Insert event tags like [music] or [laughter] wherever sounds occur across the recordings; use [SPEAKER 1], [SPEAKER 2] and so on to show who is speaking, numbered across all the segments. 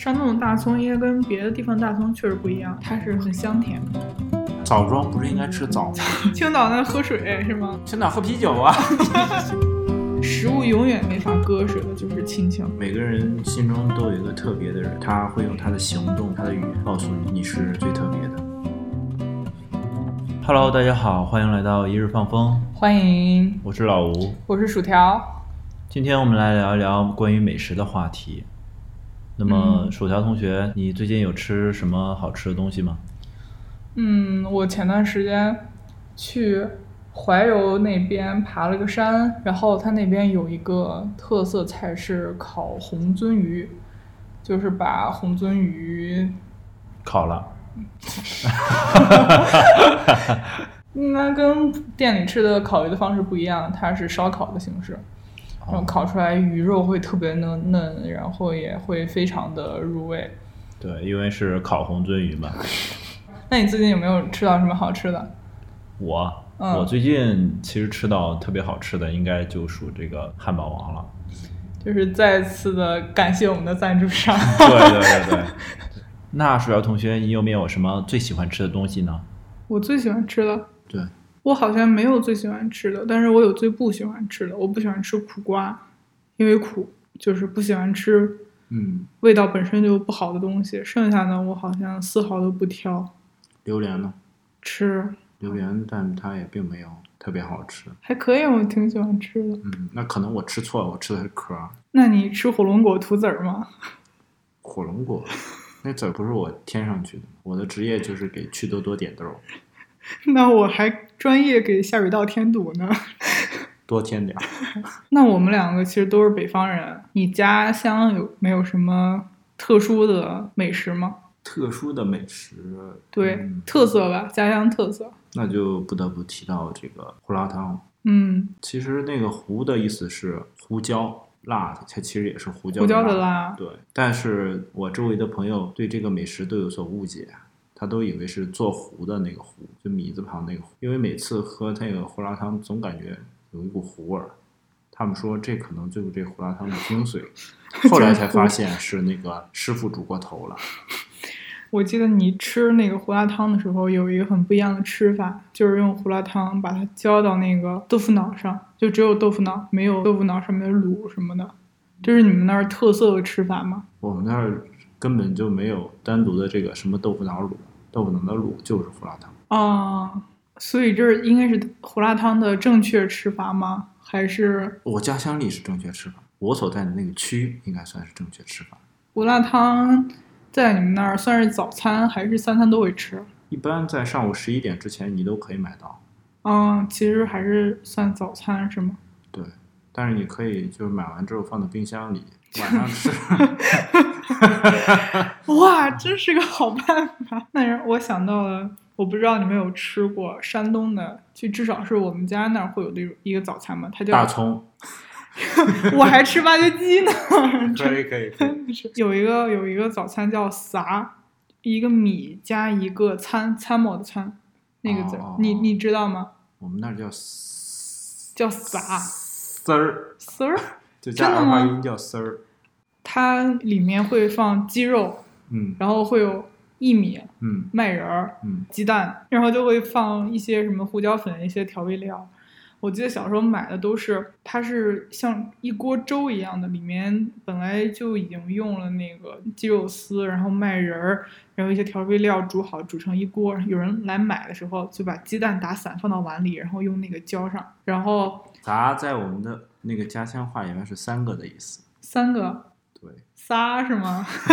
[SPEAKER 1] 山东的大葱应该跟别的地方大葱确实不一样，它是很香甜。
[SPEAKER 2] 枣庄不是应该吃枣吗？[laughs]
[SPEAKER 1] 青岛那喝水是吗？
[SPEAKER 2] 青岛喝啤酒啊。[laughs] [laughs]
[SPEAKER 1] 食物永远没法割舍的就是亲情。
[SPEAKER 2] 每个人心中都有一个特别的人，他会用他的行动、他的语言告诉你你是最特别的。Hello，大家好，欢迎来到一日放风，
[SPEAKER 1] 欢迎，
[SPEAKER 2] 我是老吴，
[SPEAKER 1] 我是薯条。
[SPEAKER 2] 今天我们来聊一聊关于美食的话题。那么，
[SPEAKER 1] 嗯
[SPEAKER 2] 薯条同学，你最近有吃什么好吃的东西吗？
[SPEAKER 1] 嗯，我前段时间去怀柔那边爬了个山，然后它那边有一个特色菜是烤红鳟鱼，就是把红鳟鱼
[SPEAKER 2] 烤了。[laughs]
[SPEAKER 1] 应该跟店里吃的烤鱼的方式不一样，它是烧烤的形式，然后烤出来鱼肉会特别嫩嫩，然后也会非常的入味。
[SPEAKER 2] 对，因为是烤红鳟鱼嘛。
[SPEAKER 1] 那你最近有没有吃到什么好吃的？
[SPEAKER 2] 我、
[SPEAKER 1] 嗯
[SPEAKER 2] 我最近其实吃到特别好吃的，应该就属这个汉堡王了。
[SPEAKER 1] 就是再次的感谢我们的赞助商。[laughs]
[SPEAKER 2] 对对对对。那薯条同学，你有没有什么最喜欢吃的东西呢？
[SPEAKER 1] 我最喜欢吃的，
[SPEAKER 2] 对，
[SPEAKER 1] 我好像没有最喜欢吃的，但是我有最不喜欢吃的。我不喜欢吃苦瓜，因为苦，就是不喜欢吃
[SPEAKER 2] 嗯，
[SPEAKER 1] 味道本身就不好的东西。剩下的我好像丝毫都不挑
[SPEAKER 2] 榴莲呢？
[SPEAKER 1] 吃，
[SPEAKER 2] 榴莲，但它也并没有特别好吃。
[SPEAKER 1] 还可以，我挺喜欢吃的。
[SPEAKER 2] 嗯，那可能我吃错了，我吃的是壳儿。
[SPEAKER 1] 那你吃火龙果吐籽儿吗？
[SPEAKER 2] 火龙果，那籽儿不是我添上去的，我的职业就是给趣多多点豆儿，[laughs] [laughs]
[SPEAKER 1] 那我还专业给下水道添堵呢。[laughs]
[SPEAKER 2] 多添点儿。[laughs]
[SPEAKER 1] 那我们两个其实都是北方人，你家乡有没有什么特殊的美食吗？
[SPEAKER 2] 特殊的美食，
[SPEAKER 1] 对，
[SPEAKER 2] 嗯
[SPEAKER 1] 特色吧，家乡特色。
[SPEAKER 2] 那就不得不提到这个胡辣汤。
[SPEAKER 1] 嗯，
[SPEAKER 2] 其实那个胡的意思是胡椒，辣的，它其实也是胡椒
[SPEAKER 1] 胡椒的。
[SPEAKER 2] 辣。对，但是我周围的朋友对这个美食都有所误解，他都以为是做糊的那个糊，就米字旁那个糊。因为每次喝那个胡辣汤，总感觉有一股糊味儿。他们说这可能就是这胡辣汤的精髓，[laughs] 后来才发现是那个师傅煮过头了。
[SPEAKER 1] 我记得你吃那个胡辣汤的时候，有一个很不一样的吃法，就是用胡辣汤把它浇到那个豆腐脑上，就只有豆腐脑，没有豆腐脑上面的卤什么的。这是你们那儿特色的吃法吗？
[SPEAKER 2] 我们那儿根本就没有单独的这个什么豆腐脑卤，豆腐脑的卤就是胡辣汤。
[SPEAKER 1] 啊，所以这应该是胡辣汤的正确吃法吗？还是
[SPEAKER 2] 我家乡里是正确吃法，我所在的那个区应该算是正确吃法。
[SPEAKER 1] 胡辣汤在你们那儿算是早餐还是三餐都会吃？
[SPEAKER 2] 一般在上午十一点之前，你都可以买到。
[SPEAKER 1] 嗯，其实还是算早餐是吗？
[SPEAKER 2] 对，但是你可以就是买完之后放到冰箱里，晚上吃。[laughs] [laughs]
[SPEAKER 1] 哇，真是个好办法。那让我想到了，我不知道你们有吃过山东的，就至少是我们家那儿会有的一个早餐嘛，它叫
[SPEAKER 2] 大葱，[laughs]
[SPEAKER 1] 我还吃挖掘机呢。
[SPEAKER 2] 可以可以可以。
[SPEAKER 1] 有一个有一个早餐叫啥，一个米加一个参参谋的参，那个字，
[SPEAKER 2] 哦
[SPEAKER 1] 你你知道吗？
[SPEAKER 2] 我们那儿叫
[SPEAKER 1] 叫撒
[SPEAKER 2] 丝儿，
[SPEAKER 1] 丝儿，
[SPEAKER 2] 就加
[SPEAKER 1] 真的吗
[SPEAKER 2] 儿化音叫丝儿。
[SPEAKER 1] 它里面会放鸡肉，
[SPEAKER 2] 嗯
[SPEAKER 1] 然后会有薏米、
[SPEAKER 2] 嗯
[SPEAKER 1] 麦仁儿、
[SPEAKER 2] 嗯，
[SPEAKER 1] 鸡蛋，然后就会放一些什么胡椒粉、一些调味料。我记得小时候买的都是，它是像一锅粥一样的，里面本来就已经用了那个鸡肉丝，然后麦仁儿，然后一些调味料煮好，煮成一锅。有人来买的时候，就把鸡蛋打散放到碗里，然后用那个浇上，然后
[SPEAKER 2] 杂在我们的那个家乡话里面是三个的意思。
[SPEAKER 1] 三个
[SPEAKER 2] 对，
[SPEAKER 1] 仨是吗？[laughs]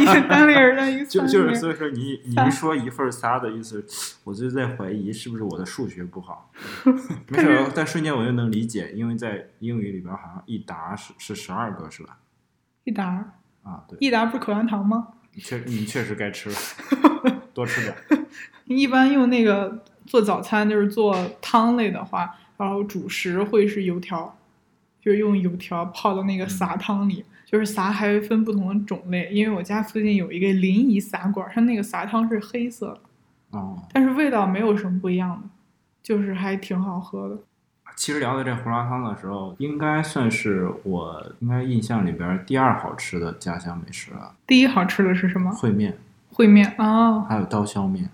[SPEAKER 1] 一个单立人的一个 [laughs]
[SPEAKER 2] 就就是所以说你你一说一份仨的意思，我就在怀疑是不是我的数学不好。[laughs] 没事儿，但瞬间我就能理解，因为在英语里边好像一沓是是十二个是吧？
[SPEAKER 1] 一沓
[SPEAKER 2] 啊，对，
[SPEAKER 1] 一沓不是口香糖吗？
[SPEAKER 2] 你确你确实该吃了，多吃点你。
[SPEAKER 1] 一般用那个做早餐，就是做汤类的话，然后主食会是油条，就是用油条泡到那个撒汤里。就是撒还分不同的种类，因为我家附近有一个临沂撒馆儿，它那个撒汤是黑色的，
[SPEAKER 2] 哦，
[SPEAKER 1] 但是味道没有什么不一样的，就是还挺好喝的。
[SPEAKER 2] 其实聊到这胡辣汤的时候，应该算是我应该印象里边第二好吃的家乡美食了。
[SPEAKER 1] 第一好吃的是什么？
[SPEAKER 2] 烩面，
[SPEAKER 1] 烩面啊，
[SPEAKER 2] 还有刀削面。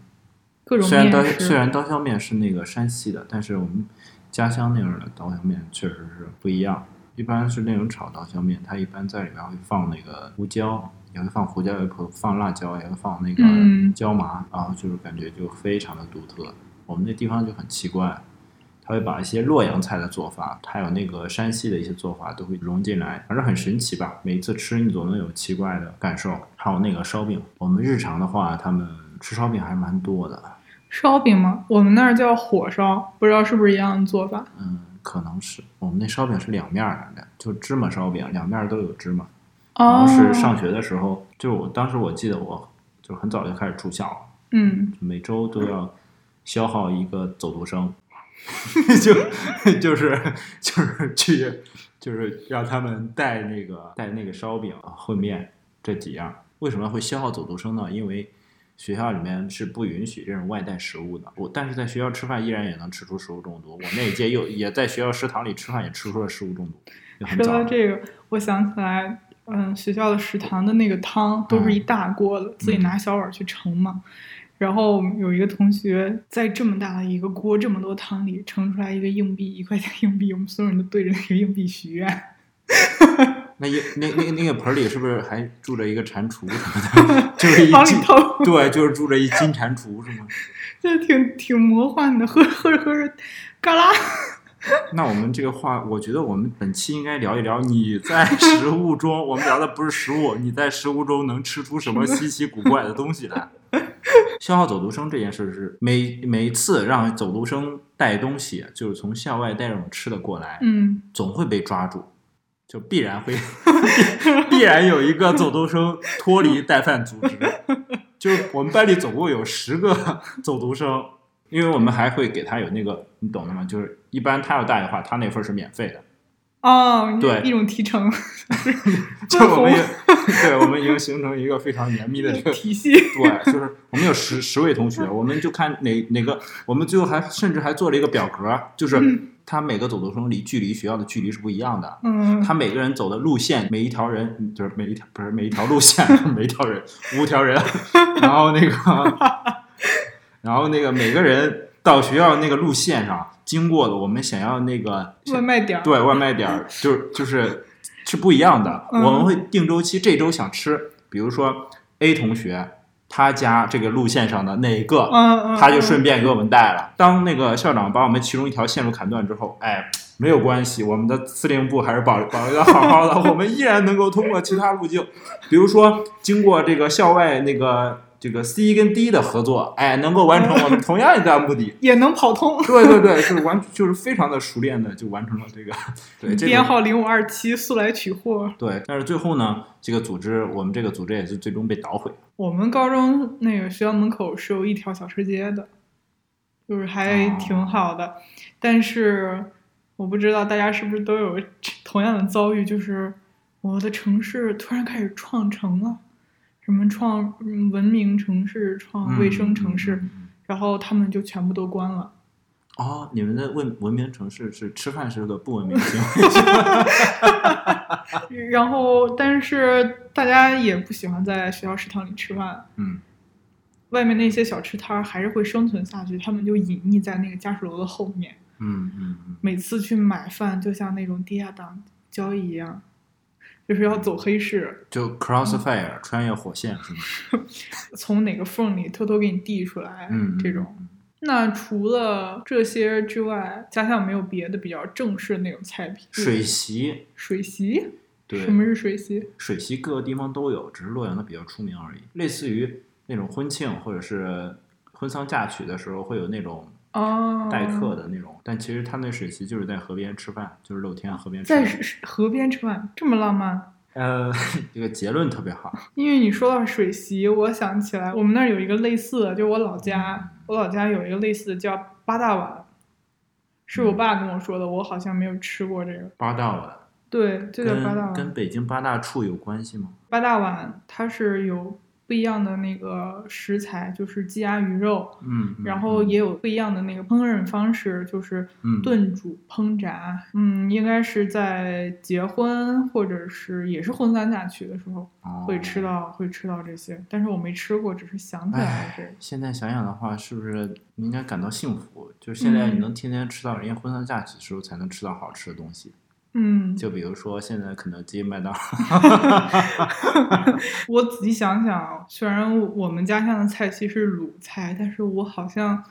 [SPEAKER 1] 各种
[SPEAKER 2] 虽然刀
[SPEAKER 1] 面。
[SPEAKER 2] 虽然刀削面是那个山西的，但是我们家乡那边的刀削面确实是不一样。一般是那种炒刀削面，它一般在里面会放那个胡椒，也会放胡椒，也会放辣椒，也会放那个
[SPEAKER 1] 嗯
[SPEAKER 2] 椒麻，然后就是感觉就非常的独特。我们那地方就很奇怪，他会把一些洛阳菜的做法，还有那个山西的一些做法都会融进来，反正很神奇吧。每次吃你总能有奇怪的感受。还有那个烧饼，我们日常的话，他们吃烧饼还是蛮多的。
[SPEAKER 1] 烧饼吗？我们那儿叫火烧，不知道是不是一样的做法。
[SPEAKER 2] 嗯，可能是我们那烧饼是两面儿的，就芝麻烧饼，两面儿都有芝麻。然
[SPEAKER 1] 哦
[SPEAKER 2] 后，是上学的时候，就我当时我记得我就很早就开始住校了，
[SPEAKER 1] 嗯，
[SPEAKER 2] 每周都要消耗一个走读生，[laughs] 就就是就是去就是让他们带那个带那个烧饼、烩面这几样。为什么会消耗走读生呢？因为学校里面是不允许这种外带食物的。我但是在学校吃饭依然也能吃出食物中毒。我那一届又也在学校食堂里吃饭，也吃出了食物中毒，
[SPEAKER 1] 说到。这个，我想起来，嗯，学校的食堂的那个汤都是一大锅的，自己拿小碗去盛嘛。然后有一个同学在这么大的一个锅、这么多汤里盛出来一个硬币，一块钱硬币，我们所有人都对着那个硬币许愿。
[SPEAKER 2] 那一那那那个盆里是不是还住着一个蟾蜍什么的？[laughs] 就是一金，对，就是住着一金蟾蜍是吗？[laughs]
[SPEAKER 1] 这挺挺魔幻的，喝着喝着喝着，嘎啦，[laughs]
[SPEAKER 2] 那我们这个话，我觉得我们本期应该聊一聊你在食物中，我们聊的不是食物，你在食物中能吃出什么稀奇古怪的东西来？消耗走读生这件事是每每次让走读生带东西，就是从校外带这种吃的过来，
[SPEAKER 1] 嗯，
[SPEAKER 2] 总会被抓住，就必然会必然有一个走读生脱离带饭组织。就是我们班里总共有十个走读生，因为我们还会给他有那个，你懂的吗？就是一般他要带的话，他那份是免费的。
[SPEAKER 1] 哦，
[SPEAKER 2] 对
[SPEAKER 1] 一种提成 [laughs]
[SPEAKER 2] 就我们也对，我们已经形成一个非常严密的这个
[SPEAKER 1] 体系。
[SPEAKER 2] 对，就是我们有十十位同学，我们就看哪哪个，我们最后还甚至还做了一个表格，就是他每个走读生离距离学校的距离是不一样的。
[SPEAKER 1] 嗯，
[SPEAKER 2] 他每个人走的路线，每一条人就是每一条不是每一条路线，[laughs] 每一条人五条人，[laughs] 然后那个，[laughs] 然后那个每个人到学校那个路线上经过的，我们想要那个
[SPEAKER 1] 外卖点，
[SPEAKER 2] 对外卖点儿，就是就是是不一样的。
[SPEAKER 1] 嗯
[SPEAKER 2] 我们会定周期，这周想吃，比如说 A 同学他家这个路线上的哪个，他就顺便给我们带了。当那个校长把我们其中一条线路砍断之后，哎，没有关系，我们的司令部还是保 [laughs] 保留的好好的，我们依然能够通过其他路径，比如说经过这个校外那个这个 C 跟 D 的合作，哎，能够完成我们同样一个目的。[laughs]
[SPEAKER 1] 也能跑通。
[SPEAKER 2] 对对对，就是完，就是非常的熟练的就完成了这个，[laughs] 对这
[SPEAKER 1] 编号零五二七，速来取货。
[SPEAKER 2] 对，但是最后呢，这个组织，我们这个组织也是最终被捣毁。
[SPEAKER 1] 我们高中那个学校门口是有一条小吃街的，就是还
[SPEAKER 2] 哦
[SPEAKER 1] 挺好的。但是我不知道大家是不是都有同样的遭遇，就是我的城市突然开始创城了，什么创嗯文明城市、创卫生城市，然后他们就全部都关了。
[SPEAKER 2] 哦，你们的文文明城市是吃饭是个不文明的 [laughs] 行为，[laughs]
[SPEAKER 1] 然后，但是大家也不喜欢在学校食堂里吃饭，
[SPEAKER 2] 嗯，
[SPEAKER 1] 外面那些小吃摊儿还是会生存下去，他们就隐匿在那个家属楼的后面。
[SPEAKER 2] 嗯嗯嗯，
[SPEAKER 1] 每次去买饭，就像那种地下党交易一样，就是要走黑市，
[SPEAKER 2] 就 crossfire 穿越火线是吗？[laughs]
[SPEAKER 1] 从哪个缝里偷偷给你递出来，
[SPEAKER 2] 嗯，
[SPEAKER 1] 这种。那除了这些之外，家乡有没有别的比较正式的那种菜品？
[SPEAKER 2] 水席，
[SPEAKER 1] 水席？
[SPEAKER 2] 对，
[SPEAKER 1] 什么是水席？
[SPEAKER 2] 水席各个地方都有，只是洛阳的比较出名而已。类似于那种婚庆或者是婚丧嫁娶的时候，会有那种
[SPEAKER 1] 哦，
[SPEAKER 2] 待客的那种，但其实他那水席就是在河边吃饭，就是露天河边吃
[SPEAKER 1] 在
[SPEAKER 2] 饭。
[SPEAKER 1] 在河边吃饭，这么浪漫。
[SPEAKER 2] 呃，这个结论特别好。[laughs]
[SPEAKER 1] 因为你说到水席，我想起来我们那儿有一个类似的，就我老家，我老家有一个类似的叫八大碗，是我爸跟我说的，我好像没有吃过这个。
[SPEAKER 2] 八大碗
[SPEAKER 1] 对，就叫八大
[SPEAKER 2] 碗跟。北京八大处有关系吗？
[SPEAKER 1] 八大碗它是有不一样的那个食材，就是鸡鸭鱼肉，
[SPEAKER 2] 嗯，嗯
[SPEAKER 1] 然后也有不一样的那个烹饪方式，就是
[SPEAKER 2] 嗯
[SPEAKER 1] 炖煮、烹炸。嗯，应该是在结婚或者是也是婚丧嫁娶的时候会吃
[SPEAKER 2] 哦
[SPEAKER 1] 到会吃到这些，但是我没吃过，只是想起来了这。
[SPEAKER 2] 现在想想的话，是不是你应该感到幸福？就是现在你
[SPEAKER 1] 嗯
[SPEAKER 2] 能天天吃到人家婚丧嫁娶的时候才能吃到好吃的东西。
[SPEAKER 1] 嗯，
[SPEAKER 2] 就比如说现在肯德基、麦当劳，[laughs]
[SPEAKER 1] 我仔细想想，虽然我们家乡的菜系是鲁菜，但是我好像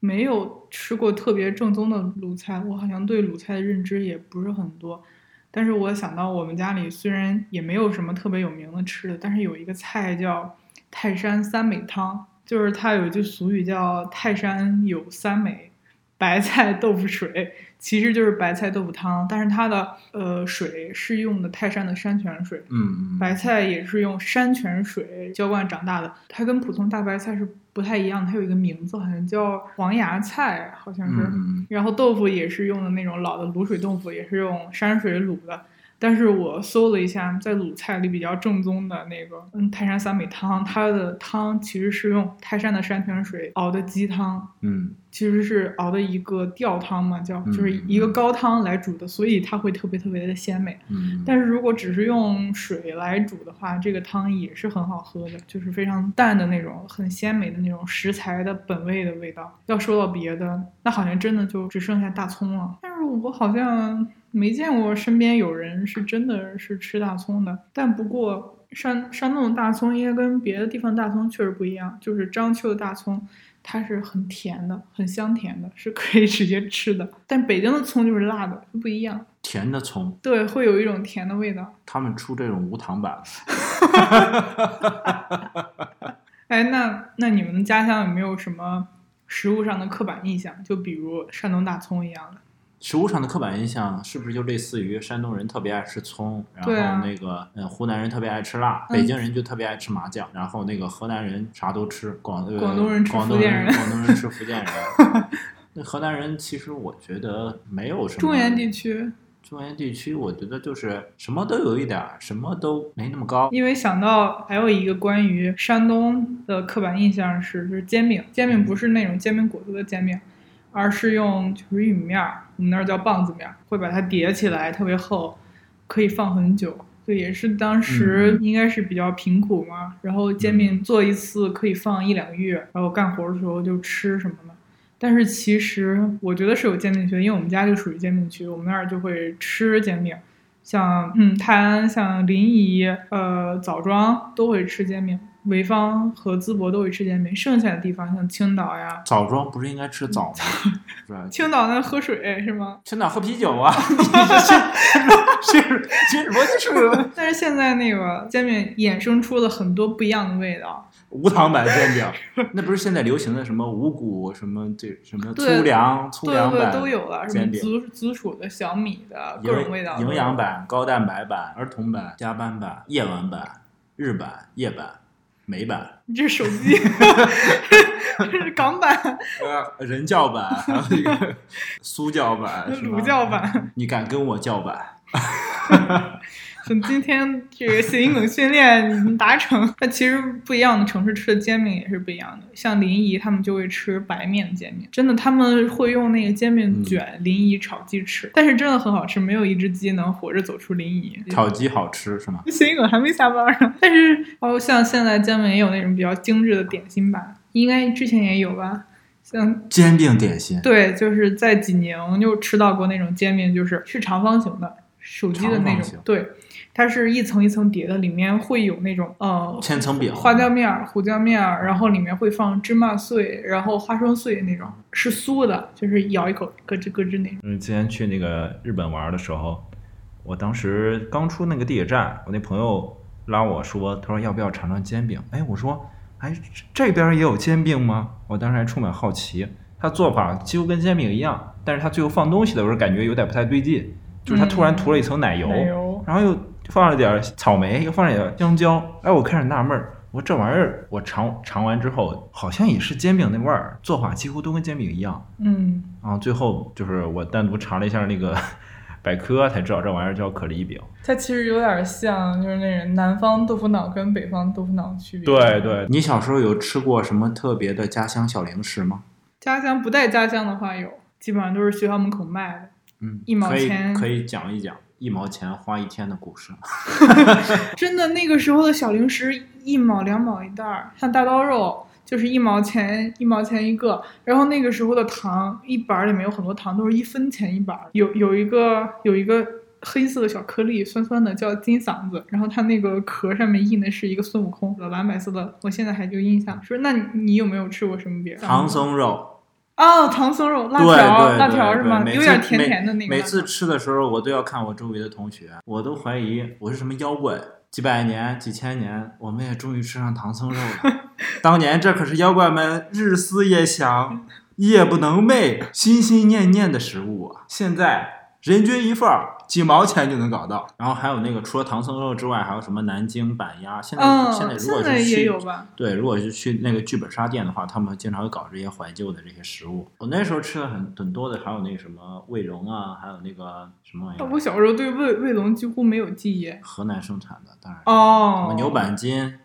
[SPEAKER 1] 没有吃过特别正宗的鲁菜，我好像对鲁菜的认知也不是很多。但是我想到我们家里虽然也没有什么特别有名的吃的，但是有一个菜叫泰山三美汤，就是它有一句俗语叫“泰山有三美”，白菜豆腐水，其实就是白菜豆腐汤，但是它的呃水是用的泰山的山泉水，
[SPEAKER 2] 嗯，
[SPEAKER 1] 白菜也是用山泉水浇灌长大的，它跟普通大白菜是不太一样，它有一个名字，好像叫黄芽菜，好像是。
[SPEAKER 2] 嗯
[SPEAKER 1] 然后豆腐也是用的那种老的卤水豆腐，也是用山水卤的。但是我搜了一下，在鲁菜里比较正宗的那个，嗯，泰山三美汤，它的汤其实是用泰山的山泉水熬的鸡汤，
[SPEAKER 2] 嗯
[SPEAKER 1] 其实是熬的一个吊汤嘛，叫
[SPEAKER 2] 嗯
[SPEAKER 1] 就是一个高汤来煮的，所以它会特别特别的鲜美。
[SPEAKER 2] 嗯，
[SPEAKER 1] 但是如果只是用水来煮的话，这个汤也是很好喝的，就是非常淡的那种，很鲜美的那种食材的本味的味道。要说到别的，那好像真的就只剩下大葱了。但是我好像没见过身边有人是真的是吃大葱的。但不过山山东的大葱应该跟别的地方大葱确实不一样，就是章丘的大葱。它是很甜的，很香甜的，是可以直接吃的。但北京的葱就是辣的，不一样。
[SPEAKER 2] 甜的葱，
[SPEAKER 1] 对，会有一种甜的味道。
[SPEAKER 2] 他们出这种无糖版，[laughs]
[SPEAKER 1] 哎，那那你们家乡有没有什么食物上的刻板印象？就比如山东大葱一样的。
[SPEAKER 2] 食物上的刻板印象是不是就类似于山东人特别爱吃葱，然后那个嗯湖南人特别爱吃辣，
[SPEAKER 1] 嗯
[SPEAKER 2] 北京人就特别爱吃麻酱，然后那个河南人啥都吃，广呃
[SPEAKER 1] 广东人吃
[SPEAKER 2] 广东
[SPEAKER 1] 福建人
[SPEAKER 2] 广东人吃福建人。[laughs] 那河南人其实我觉得没有什么。
[SPEAKER 1] 中原地区，
[SPEAKER 2] 中原地区，我觉得就是什么都有一点儿，什么都没那么高。
[SPEAKER 1] 因为想到还有一个关于山东的刻板印象是，就是煎饼，煎饼不是那种煎饼果子的煎饼，而是用就是玉米面儿，我们那儿叫棒子面儿，会把它叠起来，特别厚，可以放很久。对，也是当时
[SPEAKER 2] 嗯
[SPEAKER 1] 应该是比较贫苦嘛，然后煎饼做一次可以放一两个月，然后干活的时候就吃什么的。但是其实我觉得是有煎饼区的，因为我们家就属于煎饼区，我们那儿就会吃煎饼，像嗯泰安、像临沂、呃枣庄都会吃煎饼，潍坊和淄博都会吃煎饼，剩下的地方像青岛呀，
[SPEAKER 2] 枣庄不是应该吃枣吗？是吧？[laughs]
[SPEAKER 1] 青岛那喝水是吗？
[SPEAKER 2] 青岛喝啤酒啊！
[SPEAKER 1] 但是现在那个煎饼衍生出了很多不一样的味道，
[SPEAKER 2] 无糖版煎饼？[laughs] 那不是现在流行的什么五谷什么这什么粗粮粗粮版
[SPEAKER 1] 都有了，什么紫紫薯的、小米的各种味道，
[SPEAKER 2] 营养版、高蛋白版、儿童版、加班版、夜晚版、日版、夜版、美版、
[SPEAKER 1] 你这手机，[laughs] 这是港版、
[SPEAKER 2] 呃人教版，还有一个 [laughs] 苏教版、是吗
[SPEAKER 1] 儒教版。
[SPEAKER 2] 你敢跟我叫板？[laughs]
[SPEAKER 1] 就今天这个谐音梗训练已经达成。那其实不一样的城市吃的煎饼也是不一样的，像临沂他们就会吃白面煎饼，真的他们会用那个煎饼卷临沂炒鸡翅，但是真的很好吃，没有一只鸡能活着走出临沂。
[SPEAKER 2] 炒鸡好吃是吗？
[SPEAKER 1] 谐音梗还没下班呢，但是哦，像现在煎饼也有那种比较精致的点心吧，应该之前也有吧。像
[SPEAKER 2] 煎饼点心，
[SPEAKER 1] 对，就是在济宁就吃到过那种煎饼，就是是长方形的，手机的那种，对，它是一层一层叠的，里面会有那种呃
[SPEAKER 2] 千层饼，
[SPEAKER 1] 花椒面儿、胡椒面儿，然后里面会放芝麻碎，然后花生碎那种，是酥的，就是咬一口咯吱咯吱那种。
[SPEAKER 3] 嗯，之前去那个日本玩的时候，我当时刚出那个地铁站，我那朋友拉我说，他说要不要尝尝煎饼？哎，我说，哎，这这边也有煎饼吗？我当时还充满好奇。他做法几乎跟煎饼一样，但是他最后放东西的时候感觉有点不太对劲，就是他突然涂了一层奶油，
[SPEAKER 1] 奶油，
[SPEAKER 3] 然后又放了点草莓，又放了点香蕉。哎，我开始纳闷儿，我说这玩意儿我尝尝完之后，好像也是煎饼那味儿，做法几乎都跟煎饼一样。
[SPEAKER 1] 嗯，
[SPEAKER 3] 然后最后就是我单独查了一下那个 [laughs] 百科才知道这玩意儿叫可丽饼。
[SPEAKER 1] 它其实有点像，就是那种南方豆腐脑跟北方豆腐脑区别。
[SPEAKER 3] 对，对，
[SPEAKER 2] 你小时候有吃过什么特别的家乡小零食吗？
[SPEAKER 1] 家乡不带家乡的话有，基本上都是学校门口卖的。
[SPEAKER 2] 嗯，
[SPEAKER 1] 一毛
[SPEAKER 2] 可以
[SPEAKER 1] 钱
[SPEAKER 2] 可以讲一讲一毛钱花一天的故事。[laughs]
[SPEAKER 1] 真的，那个时候的小零食一毛两毛一袋儿，像大刀肉就是一毛钱一毛钱一个。然后那个时候的糖，一板儿里面有很多糖都是一分钱一板儿。有有一个有一个黑色的小颗粒，酸酸的，叫金嗓子。然后它那个壳上面印的是一个孙悟空，蓝白色的，我现在还就印象。说那你你有没有吃过什么别的？
[SPEAKER 2] 唐僧肉，
[SPEAKER 1] 哦，唐僧肉、辣条、
[SPEAKER 2] 对
[SPEAKER 1] 辣条是吗？有点甜甜的那个辣条。
[SPEAKER 2] 每次吃的时候，我都要看我周围的同学，我都怀疑我是什么妖怪。几百年、几千年，我们也终于吃上唐僧肉了。[laughs] 当年这可是妖怪们日思夜想、夜不能寐、心心念念的食物啊！现在人均一份儿，几毛钱就能搞到。然后还有那个，除了唐僧肉之外，还有什么南京板鸭。现在、
[SPEAKER 1] 嗯，
[SPEAKER 2] 现在如果
[SPEAKER 1] 现在
[SPEAKER 2] 是去
[SPEAKER 1] 也有吧？
[SPEAKER 2] 对，如果是去那个剧本杀店的话，他们经常会搞这些怀旧的这些食物。我那时候吃的很很多的，还有那个什么卫龙啊，还有那个什么玩意儿，
[SPEAKER 1] 我小时候对卫卫龙几乎没有记忆。
[SPEAKER 2] 河南生产的，当然
[SPEAKER 1] 哦，
[SPEAKER 2] 什么牛板筋，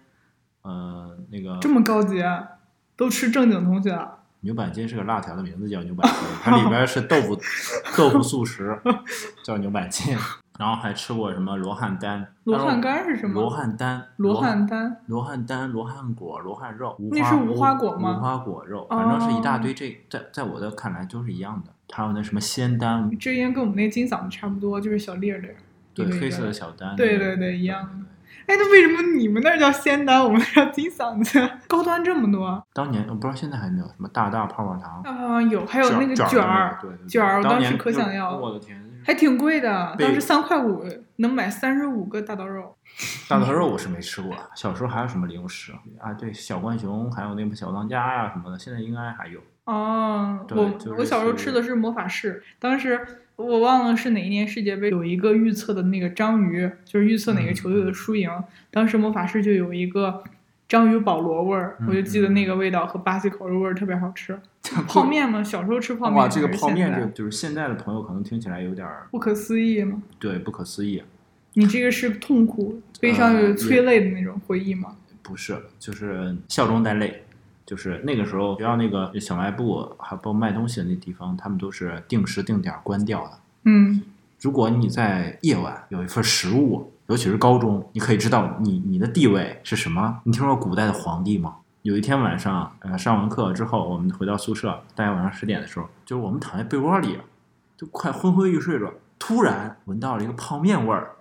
[SPEAKER 2] 呃，那个
[SPEAKER 1] 这么高级啊，都吃正经东西啊。
[SPEAKER 2] 牛板筋是个辣条的名字叫牛板筋，它里边是豆腐 [laughs] 豆腐素食，叫牛板筋。然后还吃过什么罗汉丹？
[SPEAKER 1] 罗汉干是什么？
[SPEAKER 2] 罗汉丹，
[SPEAKER 1] 罗汉丹，
[SPEAKER 2] 罗汉丹、罗汉果、罗汉肉，无
[SPEAKER 1] 那
[SPEAKER 2] 花
[SPEAKER 1] 是无花果吗
[SPEAKER 2] 无花果肉，反正是一大
[SPEAKER 1] 哦
[SPEAKER 2] 堆这，在在我的看来都是一样的。还有那什么仙丹，
[SPEAKER 1] 这应该跟我们那金嗓子差不多，就是小粒儿粒儿。
[SPEAKER 2] 对，黑色的小丹，
[SPEAKER 1] 对对对一样的哎，那为什么你们那儿叫仙丹，我们那儿叫金嗓子？高端这么多？
[SPEAKER 2] 当年我不知道现在还有没有什么大大泡泡糖，
[SPEAKER 1] 啊，有，还有那个
[SPEAKER 2] 卷
[SPEAKER 1] 卷儿，卷儿我
[SPEAKER 2] 当
[SPEAKER 1] 时可想要了
[SPEAKER 2] 我的天，
[SPEAKER 1] 还挺贵的，当时三块五能买三十五个大刀肉。
[SPEAKER 2] 大头肉 [laughs] 我是没吃过，小时候还有什么零食啊？对，小浣熊，还有那个小当家呀、什么的，现在应该还有。
[SPEAKER 1] 哦，我我小时候吃的是魔法士，当时我忘了是哪一年世界杯有一个预测的那个章鱼，就是预测哪个球队的输赢。当时魔法师就有一个章鱼保罗味儿，我就记得那个味道和巴西烤肉味儿特别好吃。[laughs] 泡面嘛，小时候吃泡面
[SPEAKER 2] 哇，这个泡面，
[SPEAKER 1] 现在
[SPEAKER 2] 这个就是现在的朋友可能听起来有点儿
[SPEAKER 1] 不可思议吗。
[SPEAKER 2] 对不可思议。
[SPEAKER 1] 你这个是痛苦、悲伤催泪的那种回忆吗？
[SPEAKER 2] 不是，就是笑中带泪。就是那个时候，学校那个小卖部还包括卖东西的那地方，他们都是定时定点关掉的。
[SPEAKER 1] 嗯，
[SPEAKER 2] 如果你在夜晚有一份食物，尤其是高中，你可以知道你你的地位是什么。你听说过古代的皇帝吗？有一天晚上，呃，上完课之后，我们回到宿舍，大概晚上十点的时候，就是我们躺在被窝里，就快昏昏欲睡着，突然闻到了一个泡面味儿，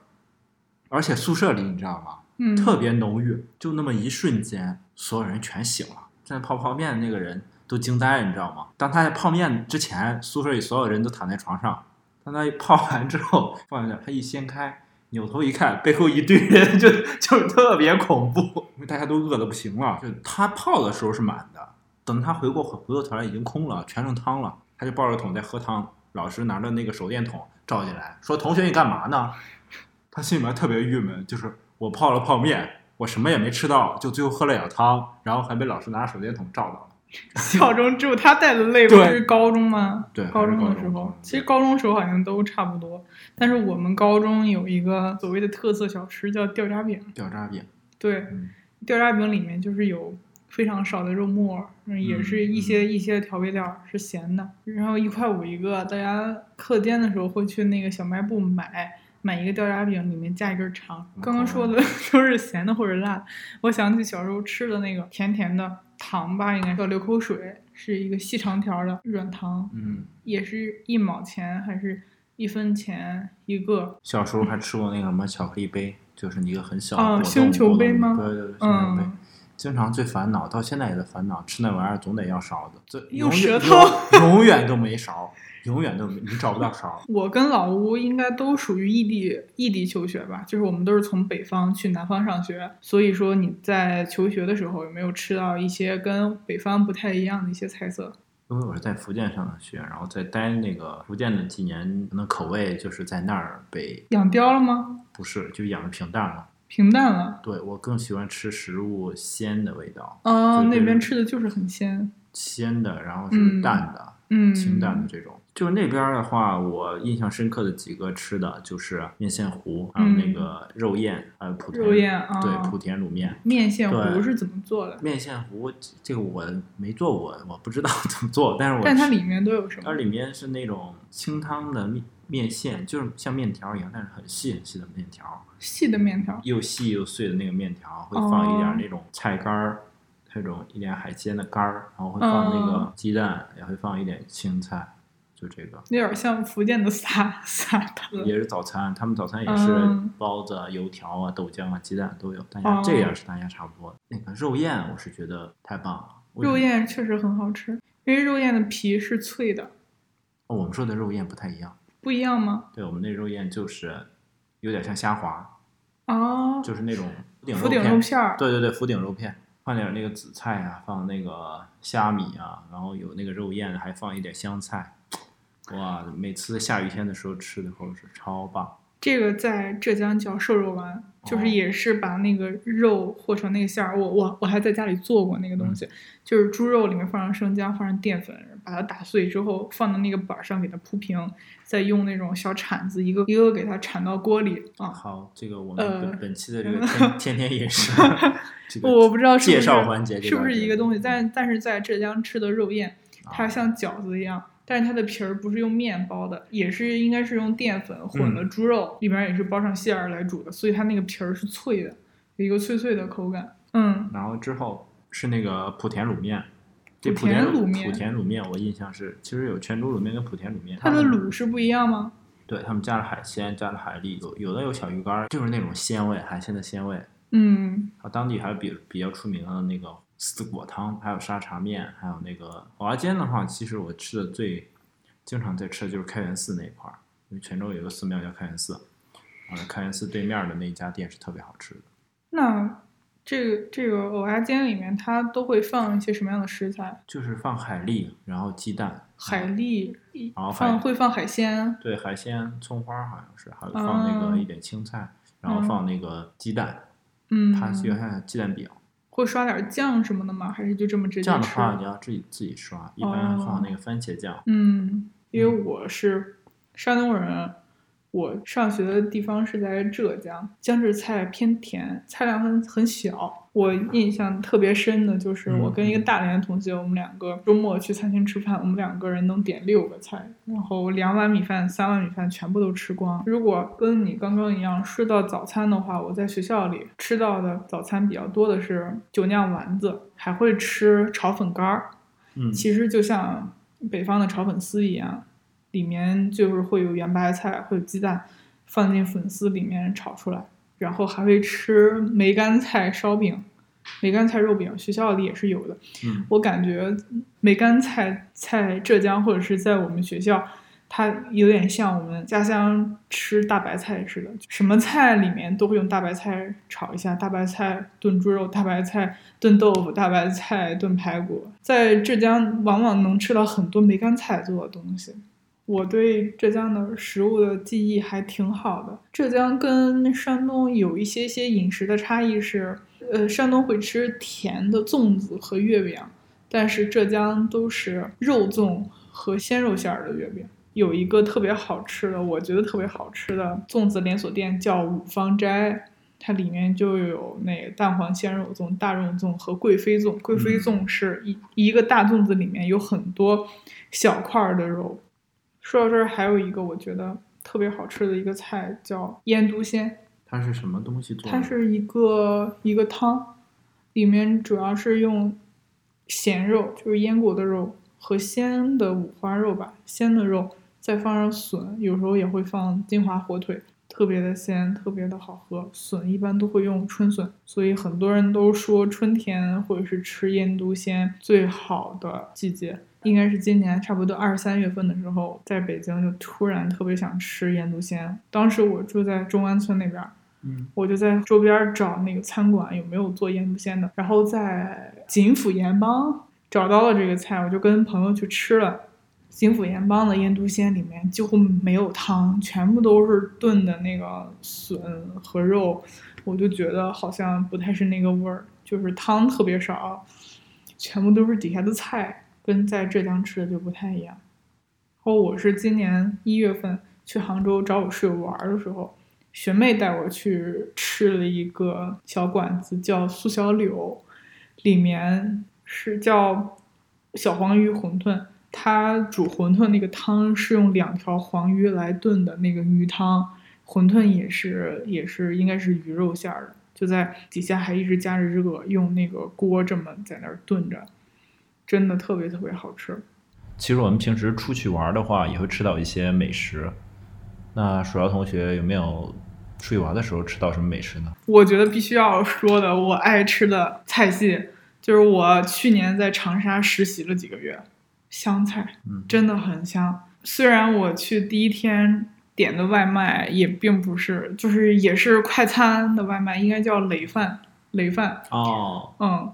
[SPEAKER 2] 而且宿舍里你知道吗？
[SPEAKER 1] 嗯，
[SPEAKER 2] 特别浓郁，就那么一瞬间，所有人全醒了。在泡泡面的那个人都惊呆了，你知道吗？当他在泡面之前，宿舍里所有人都躺在床上。当他泡完之后，放下他一掀开，扭头一看，背后一堆人就就特别恐怖，[laughs] 因为大家都饿得不行了。就他泡的时候是满的，等他回过回过头来已经空了，全成汤了。他就抱着桶在喝汤，老师拿着那个手电筒照进来，说：“同学，你干嘛呢？”他心里面特别郁闷，就是我泡了泡面，我什么也没吃到，就最后喝了点汤，然后还被老师拿手电筒照到了。[laughs]
[SPEAKER 1] 小中只有他带的泪，不
[SPEAKER 2] 对
[SPEAKER 1] 是高中吗？
[SPEAKER 2] 对
[SPEAKER 1] 高中的时候，
[SPEAKER 2] 嗯
[SPEAKER 1] 其实高中时候好像都差不多。但是我们高中有一个所谓的特色小吃叫掉渣饼，
[SPEAKER 2] 掉渣饼，
[SPEAKER 1] 对，
[SPEAKER 2] 嗯
[SPEAKER 1] 掉渣饼里面就是有非常少的肉末也是一些一些调味料是咸的，然后一块五一个，大家课间的时候会去那个小卖部买。买一个掉渣饼，里面加一根肠。刚刚说的 [laughs] 都是咸的或者辣的，我想起小时候吃的那个甜甜的糖吧，应该叫流口水，是一个细长条的软糖，
[SPEAKER 2] 嗯，
[SPEAKER 1] 也是一毛钱还是一分钱一个。
[SPEAKER 2] 小时候还吃过那个什么巧克力杯，就是一个很小的果冻
[SPEAKER 1] 啊星球杯吗
[SPEAKER 2] 对对对，星球杯。
[SPEAKER 1] 嗯，
[SPEAKER 2] 经常最烦恼，到现在也在烦恼，吃那玩意儿总得要勺子，这
[SPEAKER 1] 用舌头
[SPEAKER 2] 永 [laughs] 永远都没勺，永远都没你找不到勺。[laughs]
[SPEAKER 1] 我跟老吴应该都属于异地异地求学吧，就是我们都是从北方去南方上学，所以说你在求学的时候有没有吃到一些跟北方不太一样的一些菜色？
[SPEAKER 2] 因为我是在福建上的学，然后在待那个福建的几年，可能口味就是在那儿被
[SPEAKER 1] 养刁了吗？
[SPEAKER 2] 不是就养的平淡了。
[SPEAKER 1] 平淡了。
[SPEAKER 2] 对我更喜欢吃食物鲜的味道，
[SPEAKER 1] 哦，那边吃的就是很鲜。
[SPEAKER 2] 鲜的，然后
[SPEAKER 1] 嗯
[SPEAKER 2] 是淡的，
[SPEAKER 1] 嗯，
[SPEAKER 2] 清淡的这种。就是那边的话，我印象深刻的几个吃的就是面线糊，还有那个肉燕，还有莆田
[SPEAKER 1] 嗯肉燕啊
[SPEAKER 2] 对莆田卤面。
[SPEAKER 1] 面线糊
[SPEAKER 2] 对
[SPEAKER 1] 是怎么做的？
[SPEAKER 2] 面线糊这个我没做过，我不知道 [laughs] 怎么做，但是我吃
[SPEAKER 1] 但它里面都有什么
[SPEAKER 2] 它？里面是那种清汤的面面线，就是像面条一样，但是很细很细的面条，
[SPEAKER 1] 细的面条。
[SPEAKER 2] 又细又碎的那个面条，会放一点
[SPEAKER 1] 哦
[SPEAKER 2] 那种菜干儿，这种一点海鲜的干儿，然后会放那
[SPEAKER 1] 哦
[SPEAKER 2] 个鸡蛋，也会放一点青菜，就这个。
[SPEAKER 1] 有点像福建的撒 [laughs] 撒汤。
[SPEAKER 2] 也是早餐，他们早餐也是
[SPEAKER 1] 嗯
[SPEAKER 2] 包子、啊、油条啊、豆浆啊、鸡蛋都有，大
[SPEAKER 1] 哦
[SPEAKER 2] 家这样是大家差不多的。那个肉燕，我是觉得太棒了。
[SPEAKER 1] 肉燕确实很好吃，因为肉燕的皮是脆的，
[SPEAKER 2] 哦，我们说的肉燕不太一样，
[SPEAKER 1] 不一样吗？
[SPEAKER 2] 对我们那肉燕就是有点像虾滑，
[SPEAKER 1] 哦，
[SPEAKER 2] 就是那种福鼎
[SPEAKER 1] 肉片儿。
[SPEAKER 2] 对对对，福鼎肉片，放点那个紫菜啊，放那个虾米啊，然后有那个肉燕，还放一点香菜。哇，每次下雨天的时候吃的时候是超棒。
[SPEAKER 1] 这个在浙江叫瘦肉丸，就是
[SPEAKER 2] 哦
[SPEAKER 1] 也是把那个肉和成那个馅儿。我我我还在家里做过那个东
[SPEAKER 2] 嗯
[SPEAKER 1] 西，就是猪肉里面放上生姜，放上淀粉，把它打碎之后放到那个板儿上给它铺平，再用那种小铲子一个一个给它铲到锅里啊。
[SPEAKER 2] 好，这个我们
[SPEAKER 1] 呃
[SPEAKER 2] 本本期的这个天 [laughs] 天天饮食，这个
[SPEAKER 1] 我不知道
[SPEAKER 2] 介
[SPEAKER 1] 是
[SPEAKER 2] 绍环节是
[SPEAKER 1] 不是一个东西，但但是在浙江吃的肉宴，它
[SPEAKER 2] 啊
[SPEAKER 1] 像饺子一样，但是它的皮儿不是用面包的，也是应该是用淀粉混
[SPEAKER 2] 嗯
[SPEAKER 1] 了猪肉，里面也是包上馅儿来煮的，所以它那个皮儿是脆的，有一个脆脆的口感。嗯，
[SPEAKER 2] 然后之后是那个莆田卤面，这
[SPEAKER 1] 莆
[SPEAKER 2] 莆田
[SPEAKER 1] 田卤面
[SPEAKER 2] 莆田卤面我印象是，其实有泉州卤面跟莆田卤面，
[SPEAKER 1] 它的卤是不一样吗？
[SPEAKER 2] 对他们加了海鲜，加了海蛎，有有的有小鱼干儿，就是那种鲜味，海鲜的鲜味。
[SPEAKER 1] 嗯，
[SPEAKER 2] 啊，当地还有比比较出名的那个丝果汤，还有沙茶面，还有那个蚵仔煎的话，其实我吃的最经常在吃的就是开元寺那一块儿，因为泉州有个寺庙叫开元寺，啊，开元寺对面的那一家店是特别好吃的。
[SPEAKER 1] 那这个这个蚵仔煎里面它都会放一些什么样的食材？
[SPEAKER 2] 就是放海蛎，然后鸡蛋，
[SPEAKER 1] 海蛎，
[SPEAKER 2] 然后
[SPEAKER 1] 放会放海鲜，
[SPEAKER 2] 对海鲜、葱花好像是，还有放那
[SPEAKER 1] 哦
[SPEAKER 2] 个一点青菜，然后放那个鸡蛋，
[SPEAKER 1] 嗯，
[SPEAKER 2] 它就像鸡蛋饼。
[SPEAKER 1] 会刷点酱什么的吗？还是就这么直接
[SPEAKER 2] 这样的
[SPEAKER 1] 吃
[SPEAKER 2] 话，你要自己自己刷，一般
[SPEAKER 1] 哦
[SPEAKER 2] 放那个番茄酱。
[SPEAKER 1] 嗯，因为我是山东人，我上学的地方是在浙江，江浙菜偏甜，菜量很很小。我印象特别深的就是
[SPEAKER 2] 嗯
[SPEAKER 1] 我跟一个大连的同学，我们两个周末去餐厅吃饭，我们两个人能点六个菜，然后两碗米饭、三碗米饭全部都吃光。如果跟你刚刚一样说到早餐的话，我在学校里吃到的早餐比较多的是酒酿丸子，还会吃炒粉干儿。
[SPEAKER 2] 嗯，
[SPEAKER 1] 其实就像北方的炒粉丝一样，里面就是会有圆白菜，会有鸡蛋放进粉丝里面炒出来，然后还会吃梅干菜烧饼、梅干菜肉饼，学校里也是有的。
[SPEAKER 2] 嗯
[SPEAKER 1] 我感觉梅干菜在浙江或者是在我们学校，它有点像我们家乡吃大白菜似的，什么菜里面都会用大白菜炒一下，大白菜炖猪肉，大白菜炖豆腐，大白菜炖排骨。在浙江往往能吃到很多梅干菜做的东西。我对浙江的食物的记忆还挺好的。浙江跟山东有一些些饮食的差异是，呃，山东会吃甜的粽子和月饼，但是浙江都是肉粽和鲜肉馅儿的月饼。有一个特别好吃的，我觉得特别好吃的粽子连锁店叫五芳斋，它里面就有那个蛋黄鲜肉粽、大肉粽和贵妃粽。贵妃粽是一一个大粽子里面有很多小块儿的肉。说到这儿，还有一个我觉得特别好吃的一个菜叫腌笃鲜，
[SPEAKER 2] 它是什么东西做的？
[SPEAKER 1] 它是一个一个汤，里面主要是用咸肉，就是腌过的肉和鲜的五花肉吧，鲜的肉，再放上笋，有时候也会放金华火腿，特别的鲜，特别的好喝。笋一般都会用春笋，所以很多人都说春天或者是吃腌笃鲜最好的季节。应该是今年差不多二三月份的时候，在北京就突然特别想吃腌笃鲜。当时我住在中关村那边，
[SPEAKER 2] 嗯
[SPEAKER 1] 我就在周边找那个餐馆有没有做腌笃鲜的，然后在锦府盐帮找到了这个菜，我就跟朋友去吃了。锦府盐帮的腌笃鲜里面几乎没有汤，全部都是炖的那个笋和肉，我就觉得好像不太是那个味儿，就是汤特别少，全部都是底下的菜，跟在浙江吃的就不太一样。然后我是今年一月份去杭州找我室友玩的时候，学妹带我去吃了一个小馆子，叫苏小柳，里面是叫小黄鱼馄饨。它煮馄饨那个汤是用两条黄鱼来炖的那个鱼汤，馄饨也是也是应该是鱼肉馅儿的，就在底下还一直加着热，用那个锅这么在那儿炖着，真的特别特别好吃。
[SPEAKER 3] 其实我们平时出去玩的话，也会吃到一些美食。那薯条同学有没有出去玩的时候吃到什么美食呢？
[SPEAKER 1] 我觉得必须要说的，我爱吃的菜系就是我去年在长沙实习了几个月，湘菜
[SPEAKER 3] 嗯，
[SPEAKER 1] 真的很香。虽然我去第一天点的外卖也并不是，就是也是快餐的外卖，应该叫雷饭，雷饭。
[SPEAKER 2] 哦，
[SPEAKER 1] 嗯，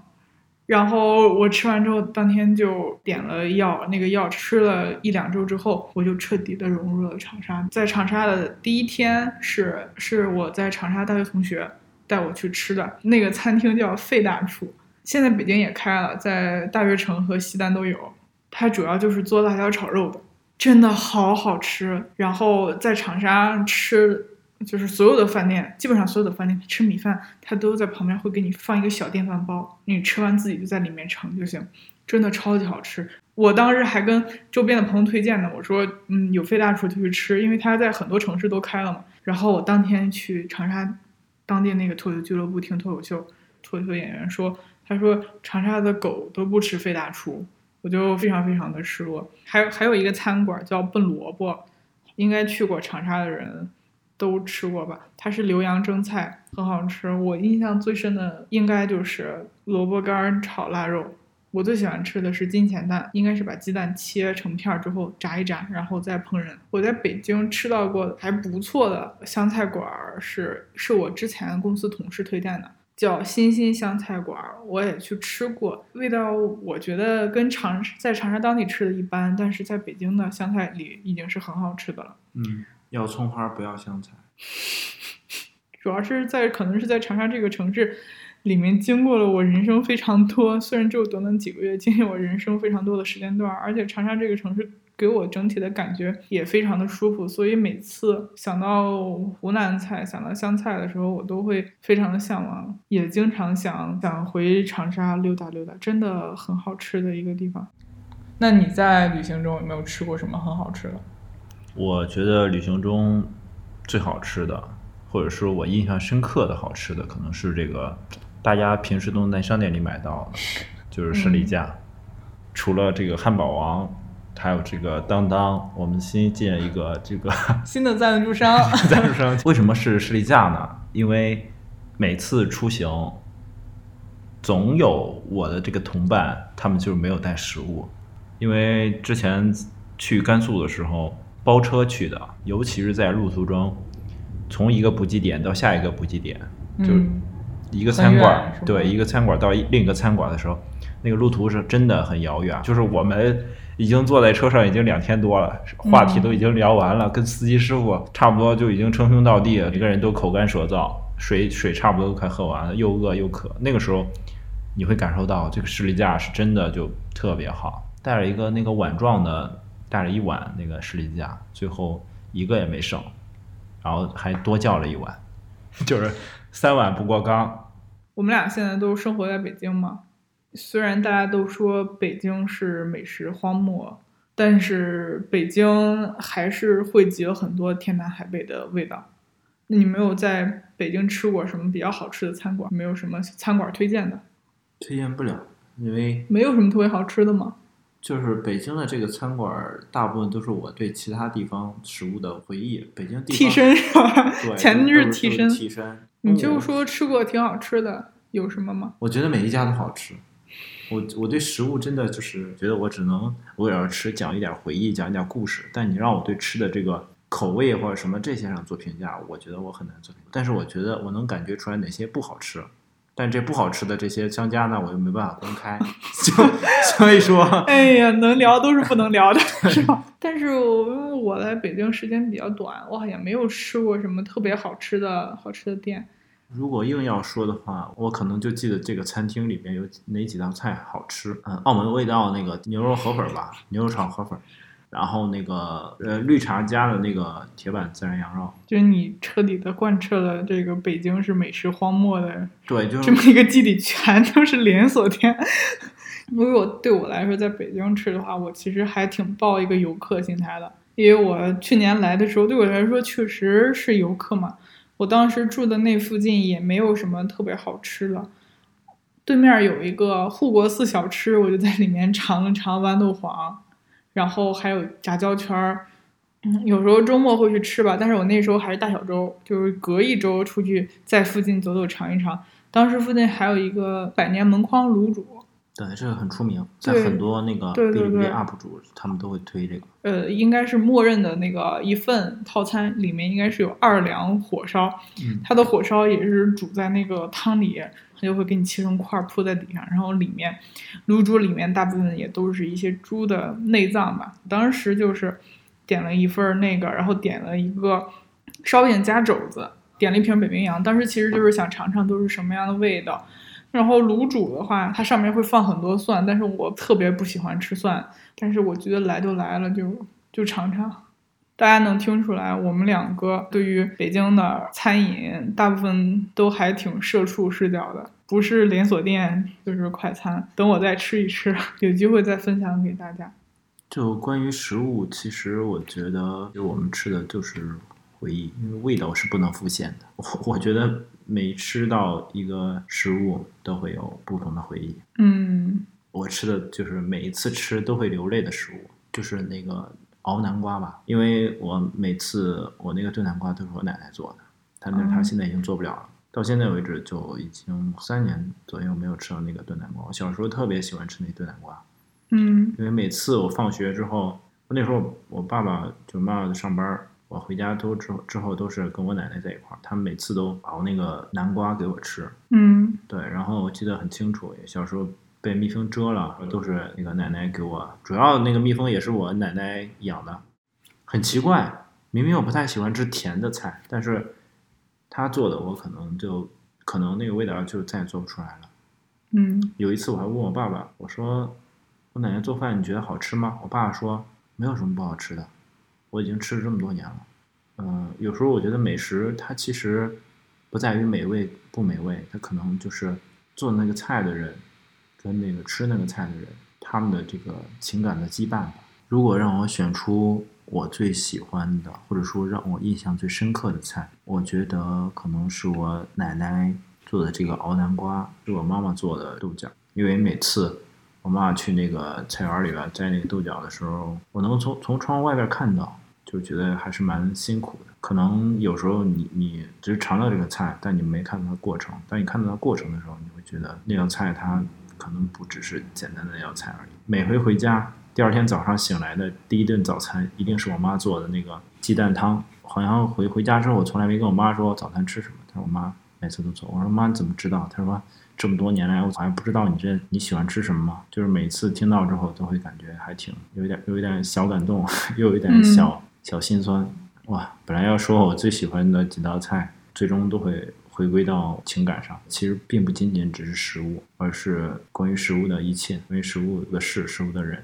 [SPEAKER 1] 然后我吃完之后，当天就点了药，那个药吃了一两周之后，我就彻底的融入了长沙。在长沙的第一天是是我在长沙大学同学带我去吃的那个餐厅叫费大厨，现在北京也开了，在大悦城和西单都有。它主要就是做辣椒炒肉的，真的好好吃。然后在长沙吃。就是所有的饭店，基本上所有的饭店吃米饭，它都在旁边会给你放一个小电饭煲，你吃完自己就在里面盛就行，真的超级好吃。我当时还跟周边的朋友推荐呢，我说，嗯，有费大厨就去吃，因为他在很多城市都开了嘛。然后我当天去长沙当地那个脱口秀俱乐部听脱口秀，脱口秀演员说，他说长沙的狗都不吃费大厨，我就非常非常的失落。还有还有一个餐馆叫笨萝卜，应该去过长沙的人。都吃过吧？它是浏阳蒸菜，很好吃。我印象最深的应该就是萝卜干炒腊肉。我最喜欢吃的是金钱蛋，应该是把鸡蛋切成片儿之后炸一炸，然后再烹饪。我在北京吃到过还不错的湘菜馆儿，是是我之前公司同事推荐的，叫新新湘菜馆儿。我也去吃过，味道我觉得跟长在长沙当地吃的一般，但是在北京的湘菜里已经是很好吃的了。
[SPEAKER 2] 嗯，要葱花不要香菜。[laughs]
[SPEAKER 1] 主要是在可能是在长沙这个城市里面经过了我人生非常多，虽然只有短短几个月，经历我人生非常多的时间段，而且长沙这个城市给我整体的感觉也非常的舒服，所以每次想到湖南菜、想到湘菜的时候，我都会非常的向往，也经常想想回长沙溜达溜达，真的很好吃的一个地方。那你在旅行中有没有吃过什么很好吃的？
[SPEAKER 3] 我觉得旅行中最好吃的，或者说我印象深刻的好吃的，可能是这个大家平时都能在商店里买到的，就是士力架。除了这个汉堡王，还有这个当当，我们新建一个这个 [laughs]
[SPEAKER 1] 新的赞助商，[laughs]
[SPEAKER 3] 赞助商。为什么是士力架呢？因为每次出行，总有我的这个同伴，他们就是没有带食物。因为之前去甘肃的时候包车去的，尤其是在路途中，从一个补给点到下一个补给点，就
[SPEAKER 1] 嗯
[SPEAKER 3] 一个餐馆对，一个餐馆到另一个餐馆的时候，那个路途是真的很遥远。就是我们已经坐在车上已经两天多了，话题都已经聊完了，跟司机师傅差不多就已经称兄道弟了，每个人都口干舌燥，水水差不多都快喝完了，又饿又渴。那个时候你会感受到这个士力架是真的就特别好，带了一个那个碗状的，带了一碗那个士力架，最后一个也没剩，然后还多叫了一碗，[laughs] 就是三碗不过冈。
[SPEAKER 1] 我们俩现在都生活在北京嘛，虽然大家都说北京是美食荒漠，但是北京还是汇集了很多天南海北的味道。那你没有在北京吃过什么比较好吃的餐馆？没有什么餐馆推荐的？
[SPEAKER 2] 推荐不了，因为
[SPEAKER 1] 没有什么特别好吃的吗？
[SPEAKER 2] 就是北京的这个餐馆儿，大部分都是我对其他地方食物的回忆。北京地方
[SPEAKER 1] 替身是吧？[laughs]
[SPEAKER 2] 对，
[SPEAKER 1] 前置
[SPEAKER 2] 都是
[SPEAKER 1] 替身。
[SPEAKER 2] 替身。
[SPEAKER 1] 你就说吃过挺好吃的，有什么吗？
[SPEAKER 2] 我觉得每一家都好吃。我我对食物真的就是觉得我只能围绕着吃讲一点回忆，讲一点故事。但你让我对吃的这个口味或者什么这些上做评价，我觉得我很难做评价。但是我觉得我能感觉出来哪些不好吃，但这不好吃的这些商家呢，我又没办法公开，[laughs] 就所以说，[laughs]
[SPEAKER 1] 哎呀，能聊都是不能聊的，[laughs] 是吧？但是我我来北京时间比较短，我好像没有吃过什么特别好吃的好吃的店。
[SPEAKER 2] 如果硬要说的话，我可能就记得这个餐厅里面有哪几道菜好吃。嗯，澳门味道那个牛肉河粉吧，牛肉炒河粉，然后那个呃绿茶加的那个铁板孜然羊肉，
[SPEAKER 1] 就是你彻底的贯彻了这个北京是美食荒漠的
[SPEAKER 2] 对，就
[SPEAKER 1] 这么一个基底，全都是连锁店。[laughs] 如果我对我来说，在北京吃的话，我其实还挺抱一个游客心态的，因为我去年来的时候，对我来说确实是游客嘛。我当时住的那附近也没有什么特别好吃的，对面有一个护国寺小吃，我就在里面尝了尝豌豆黄，然后还有炸椒圈儿。嗯，有时候周末会去吃吧，但是我那时候还是大小周，就是隔一周出去在附近走走尝一尝。当时附近还有一个百年门框卤煮，
[SPEAKER 2] 对这个很出名，在很多那个
[SPEAKER 1] 对对
[SPEAKER 2] 哔哩哔哩
[SPEAKER 1] 对
[SPEAKER 2] UP 主他们都会推这个。
[SPEAKER 1] 呃，应该是默认的那个一份套餐里面应该是有二两火烧，
[SPEAKER 2] 嗯
[SPEAKER 1] 它的火烧也是煮在那个汤里，就会给你切成块铺在底上，然后里面卤煮里面大部分也都是一些猪的内脏吧。当时就是点了一份那个，然后点了一个烧饼加肘子，点了一瓶北冰洋。当时其实就是想尝尝都是什么样的味道。然后卤煮的话，它上面会放很多蒜，但是我特别不喜欢吃蒜，但是我觉得来都来了，就就尝尝。大家能听出来，我们两个对于北京的餐饮大部分都还挺社畜视角的，不是连锁店就是快餐。等我再吃一吃，[laughs] 有机会再分享给大家。
[SPEAKER 2] 就关于食物，其实我觉得就我们吃的就是回忆，因为味道是不能复现的。我我觉得每吃到一个食物都会有不同的回忆。
[SPEAKER 1] 嗯
[SPEAKER 2] 我吃的就是每一次吃都会流泪的食物，就是那个熬南瓜吧，因为我每次我那个炖南瓜都是我奶奶做的，但是她
[SPEAKER 1] 哦
[SPEAKER 2] 现在已经做不了了。到现在为止，就已经三年左右没有吃到那个炖南瓜。我小时候特别喜欢吃那炖南瓜，
[SPEAKER 1] 嗯
[SPEAKER 2] 因为每次我放学之后，那时候我爸爸就妈妈上班儿，我回家都之后之后都是跟我奶奶在一块儿，他们每次都熬那个南瓜给我吃。
[SPEAKER 1] 嗯
[SPEAKER 2] 对，然后我记得很清楚，小时候被蜜蜂蛰了，都是那个奶奶给我，主要那个蜜蜂也是我奶奶养的，很奇怪，明明我不太喜欢吃甜的菜，但是她做的我可能就可能那个味道就再也做不出来了。
[SPEAKER 1] 嗯
[SPEAKER 2] 有一次我还问我爸爸，我说我奶奶做饭你觉得好吃吗？我爸爸说没有什么不好吃的，我已经吃了这么多年了。嗯、有时候我觉得美食它其实不在于美味不美味，它可能就是做那个菜的人跟那个吃那个菜的人他们的这个情感的羁绊吧。如果让我选出我最喜欢的，或者说让我印象最深刻的菜，我觉得可能是我奶奶做的这个熬南瓜，是我妈妈做的豆角。因为每次我妈去那个菜园里边摘那个豆角的时候，我能从从窗外边看到，就觉得还是蛮辛苦的。可能有时候你你只是尝到这个菜，但你没看到它过程。当你看到它过程的时候，你会觉得那道菜它可能不只是简单的那道菜而已。每回回家，第二天早上醒来的第一顿早餐一定是我妈做的那个鸡蛋汤。好像回回家之后，我从来没跟我妈说早餐吃什么，但是我妈每次都做。我说妈，你怎么知道？她说这么多年来，我好像不知道你这你喜欢吃什么吗？就是每次听到之后，都会感觉还挺有一点有一点小感动，[laughs] 又有一点小、小心酸。哇，本来要说我最喜欢的几道菜，最终都会回归到情感上。其实并不仅仅只是食物，而是关于食物的一切，关于食物的事、食物的人。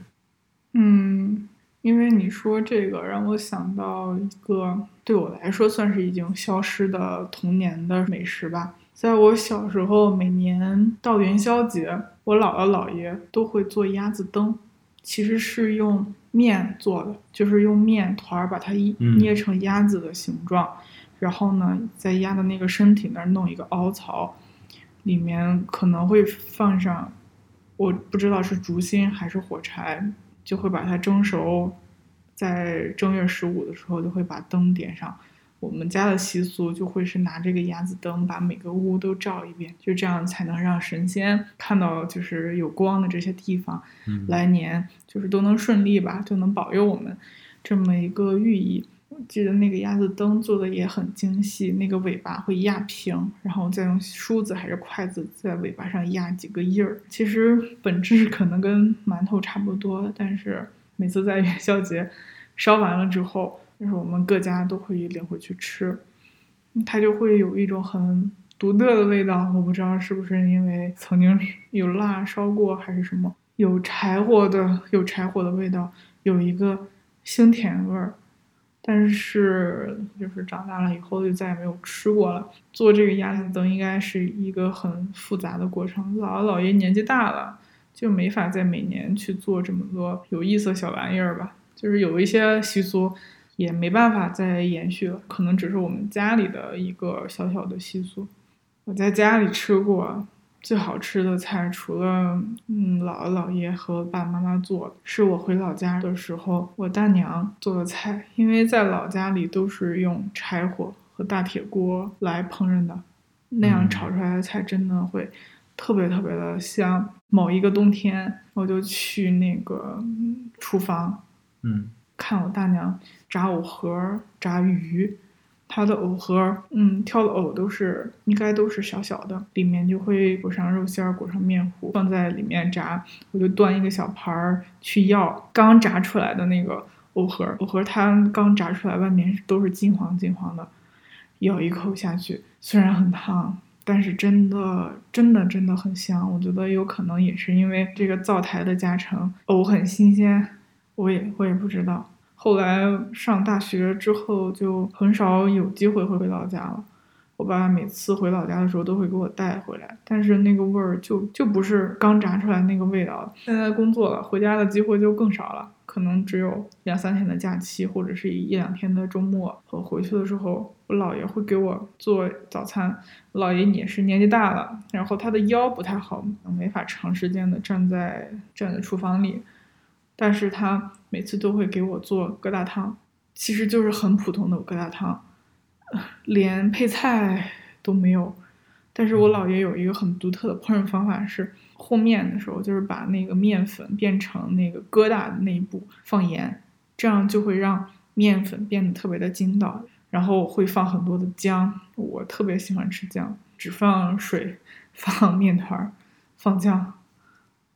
[SPEAKER 1] 嗯，因为你说这个，让我想到一个对我来说算是已经消失的童年的美食吧。在我小时候，每年到元宵节，我姥姥姥爷都会做鸭子灯，其实是用面做的，就是用面团儿把它一
[SPEAKER 2] 嗯
[SPEAKER 1] 捏成鸭子的形状，然后呢，在鸭的那个身体那儿弄一个凹槽，里面可能会放上，我不知道是竹芯还是火柴，就会把它蒸熟，在正月十五的时候就会把灯点上。我们家的习俗就会是拿这个鸭子灯把每个屋都照一遍，就这样才能让神仙看到就是有光的这些地方，
[SPEAKER 2] 嗯
[SPEAKER 1] 来年就是都能顺利吧，就能保佑我们这么一个寓意。我记得那个鸭子灯做的也很精细，那个尾巴会压平，然后再用梳子还是筷子在尾巴上压几个印儿。其实本质可能跟馒头差不多，但是每次在元宵节烧完了之后，就是我们各家都会领回去吃，它就会有一种很独特的味道。我不知道是不是因为曾经有蜡烧过还是什么，有柴火的有柴火的味道，有一个腥甜味儿。但是就是长大了以后就再也没有吃过了。做这个鸭子灯应该是一个很复杂的过程。姥姥姥爷年纪大了，就没法再每年去做这么多有意思的小玩意儿吧。就是有一些习俗也没办法再延续了，可能只是我们家里的一个小小的习俗。我在家里吃过。最好吃的菜，除了嗯姥姥姥爷和爸爸妈妈做，是我回老家的时候我大娘做的菜。因为在老家里都是用柴火和大铁锅来烹饪的，那样炒出来的菜真的会特别特别的香。某一个冬天，我就去那个厨房，
[SPEAKER 3] 嗯，
[SPEAKER 1] 看我大娘炸藕盒、炸鱼。它的藕盒，嗯，挑的藕都是应该都是小小的，里面就会裹上肉馅儿，裹上面糊，放在里面炸。我就端一个小盘儿去要刚炸出来的那个藕盒，藕盒它刚炸出来，外面都是金黄金黄的，咬一口下去，虽然很烫，但是真的真的真的很香。我觉得有可能也是因为这个灶台的加成，藕很新鲜，我也我也不知道。后来上大学之后，就很少有机会会回老家了。我爸每次回老家的时候，都会给我带回来，但是那个味儿就就不是刚炸出来那个味道。现在工作了，回家的机会就更少了，可能只有两三天的假期，或者是一两天的周末。我回去的时候，我姥爷会给我做早餐。姥爷也是年纪大了，然后他的腰不太好，没法长时间的站在站在厨房里。但是他每次都会给我做疙瘩汤，其实就是很普通的疙瘩汤，[laughs] 连配菜都没有。但是我姥爷有一个很独特的烹饪方法，是和面的时候，就是把那个面粉变成那个疙瘩的那一步放盐，这样就会让面粉变得特别的筋道。然后会放很多的姜，我特别喜欢吃姜，只放水，[laughs] 放面团儿，放姜，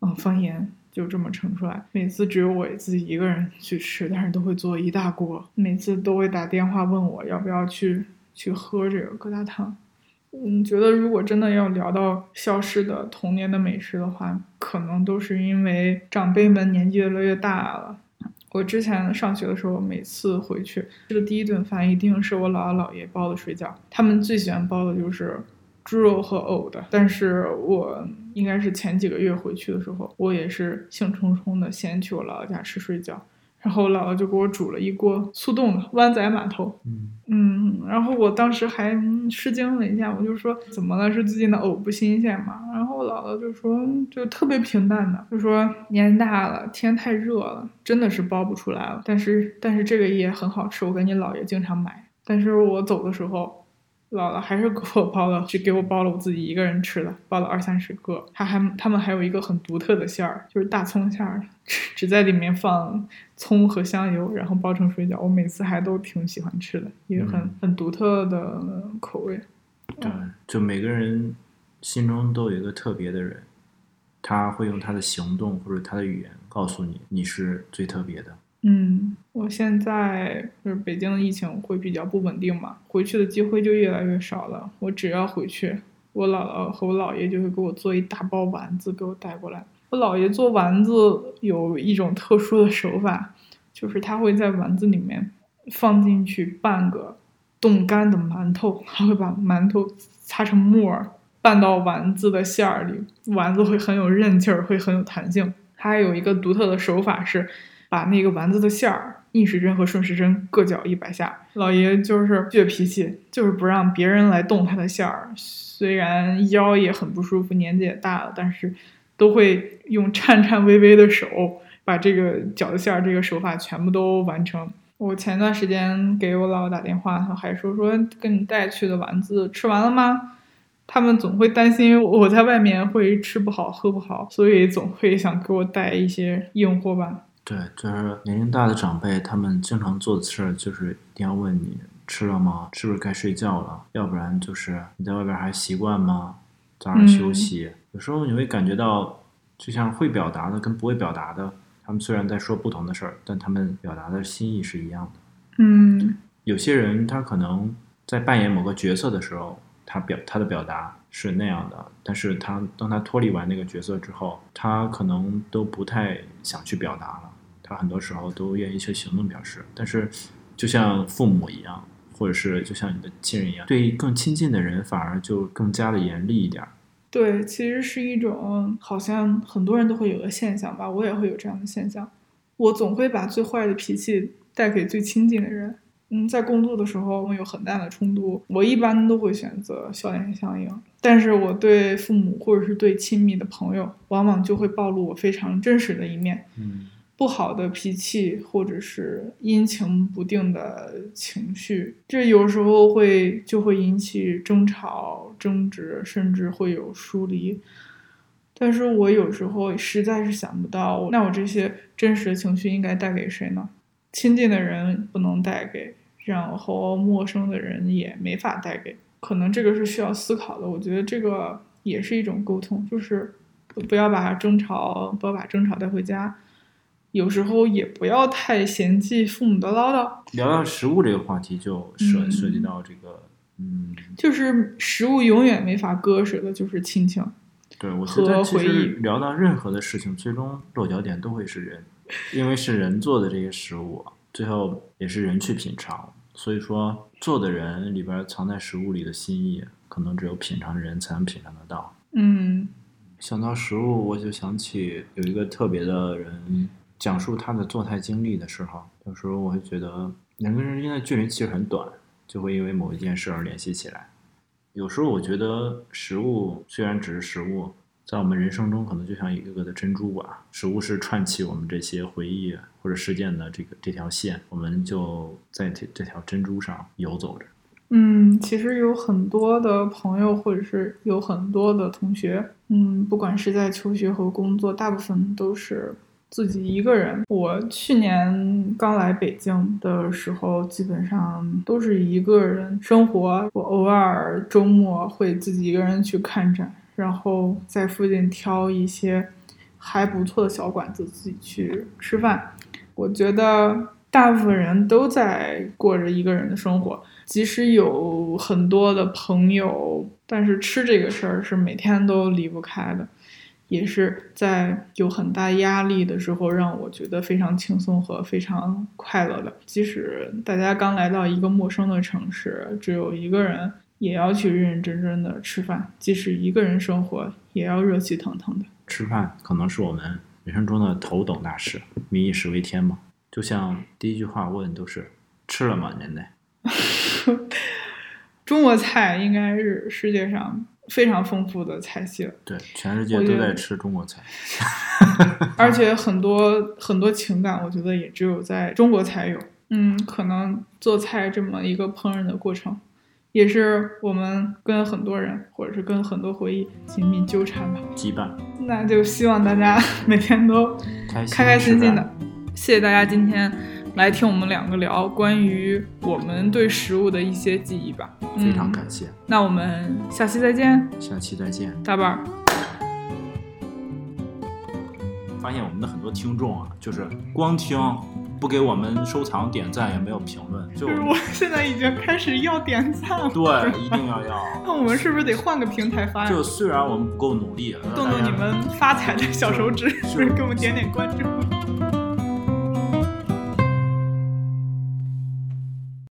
[SPEAKER 1] 嗯，放盐。就这么盛出来，每次只有我自己一个人去吃，但是都会做一大锅，每次都会打电话问我要不要去去喝这个疙瘩汤。嗯，觉得如果真的要聊到消失的童年的美食的话，可能都是因为长辈们年纪越来越大了。我之前上学的时候，每次回去吃的第一顿饭一定是我姥姥姥爷包的水饺，他们最喜欢包的就是。猪肉和藕的，但是我应该是前几个月回去的时候，我也是兴冲冲的先去我姥姥家吃水饺，然后我姥姥就给我煮了一锅速冻的湾仔码头，
[SPEAKER 3] 嗯
[SPEAKER 1] 嗯，然后我当时还吃惊了一下，我就说怎么了？是最近的藕不新鲜吗？然后我姥姥就说就特别平淡的，就说年大了，天太热了，真的是包不出来了。但是但是这个也很好吃，我跟你姥爷经常买。但是我走的时候。姥姥还是给我包了，只给我包了我自己一个人吃的，包了二三十个。他还他们还有一个很独特的馅儿，就是大葱馅儿，只在里面放葱和香油，然后包成水饺。我每次还都挺喜欢吃的，一个很很独特的口味。
[SPEAKER 2] 对，就每个人心中都有一个特别的人，他会用他的行动或者他的语言告诉你，你是最特别的。
[SPEAKER 1] 嗯，我现在就是北京的疫情会比较不稳定嘛，回去的机会就越来越少了。我只要回去，我姥姥和我姥爷就会给我做一大包丸子给我带过来。我姥爷做丸子有一种特殊的手法，就是他会在丸子里面放进去半个冻干的馒头，他会把馒头擦成沫儿拌到丸子的馅儿里，丸子会很有韧劲儿，会很有弹性。他还有一个独特的手法是。把那个丸子的馅儿逆时针和顺时针各搅一百下，老爷就是倔脾气，就是不让别人来动他的馅儿。虽然腰也很不舒服，年纪也大了，但是都会用颤颤巍巍的手把这个饺子馅儿这个手法全部都完成。我前段时间给我姥姥打电话，他还说说跟你带去的丸子吃完了吗？他们总会担心我在外面会吃不好喝不好，所以总会想给我带一些硬货吧。
[SPEAKER 2] 对，就是年龄大的长辈，他们经常做的事儿就是一定要问你吃了吗？是不是该睡觉了？要不然就是你在外边还习惯吗？早点休息。有时候你会感觉到，就像会表达的跟不会表达的，他们虽然在说不同的事儿，但他们表达的心意是一样的。
[SPEAKER 1] 嗯，
[SPEAKER 2] 有些人他可能在扮演某个角色的时候。他表他的表达是那样的，但是他当他脱离完那个角色之后，他可能都不太想去表达了，他很多时候都愿意去行动表示。但是，就像父母一样，或者是就像你的亲人一样，对更亲近的人反而就更加的严厉一点。
[SPEAKER 1] 对，其实是一种好像很多人都会有的现象吧，我也会有这样的现象。我总会把最坏的脾气带给最亲近的人。嗯，在工作的时候，会有很大的冲突，我一般都会选择笑脸相迎。但是我对父母或者是对亲密的朋友，往往就会暴露我非常真实的一面。
[SPEAKER 2] 嗯
[SPEAKER 1] 不好的脾气，或者是阴晴不定的情绪，这有时候会就会引起争吵、争执，甚至会有疏离。但是我有时候实在是想不到，那我这些真实的情绪应该带给谁呢？亲近的人不能带给，然后陌生的人也没法带给。可能这个是需要思考的。我觉得这个也是一种沟通，就是不不要把争吵，不要把争吵带回家。有时候也不要太嫌弃父母的唠叨，
[SPEAKER 2] 聊到食物这个话题，就涉
[SPEAKER 1] 嗯
[SPEAKER 2] 涉及到这个，嗯，
[SPEAKER 1] 就是食物永远没法割舍的，就是亲情。
[SPEAKER 2] 对我觉得其
[SPEAKER 1] 和回忆
[SPEAKER 2] 实聊到任何的事情，最终落脚点都会是人，因为是人做的这些食物，最后也是人去品尝，所以说做的人里边藏在食物里的心意，可能只有品尝的人才能品尝得到。
[SPEAKER 1] 嗯
[SPEAKER 2] 想到食物，我就想起有一个特别的人讲述他的做菜经历的时候，有时候我会觉得人跟人之间的距离其实很短，就会因为某一件事而联系起来。有时候我觉得食物虽然只是食物，在我们人生中可能就像一个个的珍珠吧。食物是串起我们这些回忆或者事件的这个这条线，我们就在这这条珍珠上游走着。
[SPEAKER 1] 嗯，其实有很多的朋友，或者是有很多的同学，嗯，不管是在求学和工作，大部分都是自己一个人。我去年刚来北京的时候，基本上都是一个人生活。我偶尔周末会自己一个人去看展，然后在附近挑一些还不错的小馆子自己去吃饭。我觉得大部分人都在过着一个人的生活。即使有很多的朋友，但是吃这个事儿是每天都离不开的，也是在有很大压力的时候，让我觉得非常轻松和非常快乐的。即使大家刚来到一个陌生的城市，只有一个人，也要去认认真真的吃饭；即使一个人生活，也要热气腾腾的。
[SPEAKER 2] 吃饭可能是我们人生中的头等大事，民以食为天嘛。就像第一句话问都是吃了吗，您呢？
[SPEAKER 1] 中国菜应该是世界上非常丰富的菜系了。
[SPEAKER 2] 对，全世界都在吃中国菜。[laughs]
[SPEAKER 1] 而且很多很多情感，我觉得也只有在中国才有。嗯，可能做菜这么一个烹饪的过程，也是我们跟很多人或者是跟很多回忆紧密纠缠吧。
[SPEAKER 2] 羁绊，
[SPEAKER 1] 那就希望大家 [laughs] 每天都
[SPEAKER 2] 开心
[SPEAKER 1] 开开心心的。谢谢大家今天来听我们两个聊关于我们对食物的一些记忆吧。
[SPEAKER 2] 非常
[SPEAKER 1] 嗯
[SPEAKER 2] 感谢，
[SPEAKER 1] 那我们下期再见，
[SPEAKER 2] 下期再见。
[SPEAKER 1] 大伴儿。
[SPEAKER 2] 发现我们的很多听众啊，就是光听，不给我们收藏、点赞，也没有评论，就
[SPEAKER 1] 就是我现在已经开始要点赞了。
[SPEAKER 2] 对，一定要要。[laughs]
[SPEAKER 1] 那我们是不是得换个平台发呀？
[SPEAKER 2] 就虽然我们不够努力，
[SPEAKER 1] 动动你们发财的小手指，
[SPEAKER 2] 是
[SPEAKER 1] 不是给我们点点关注？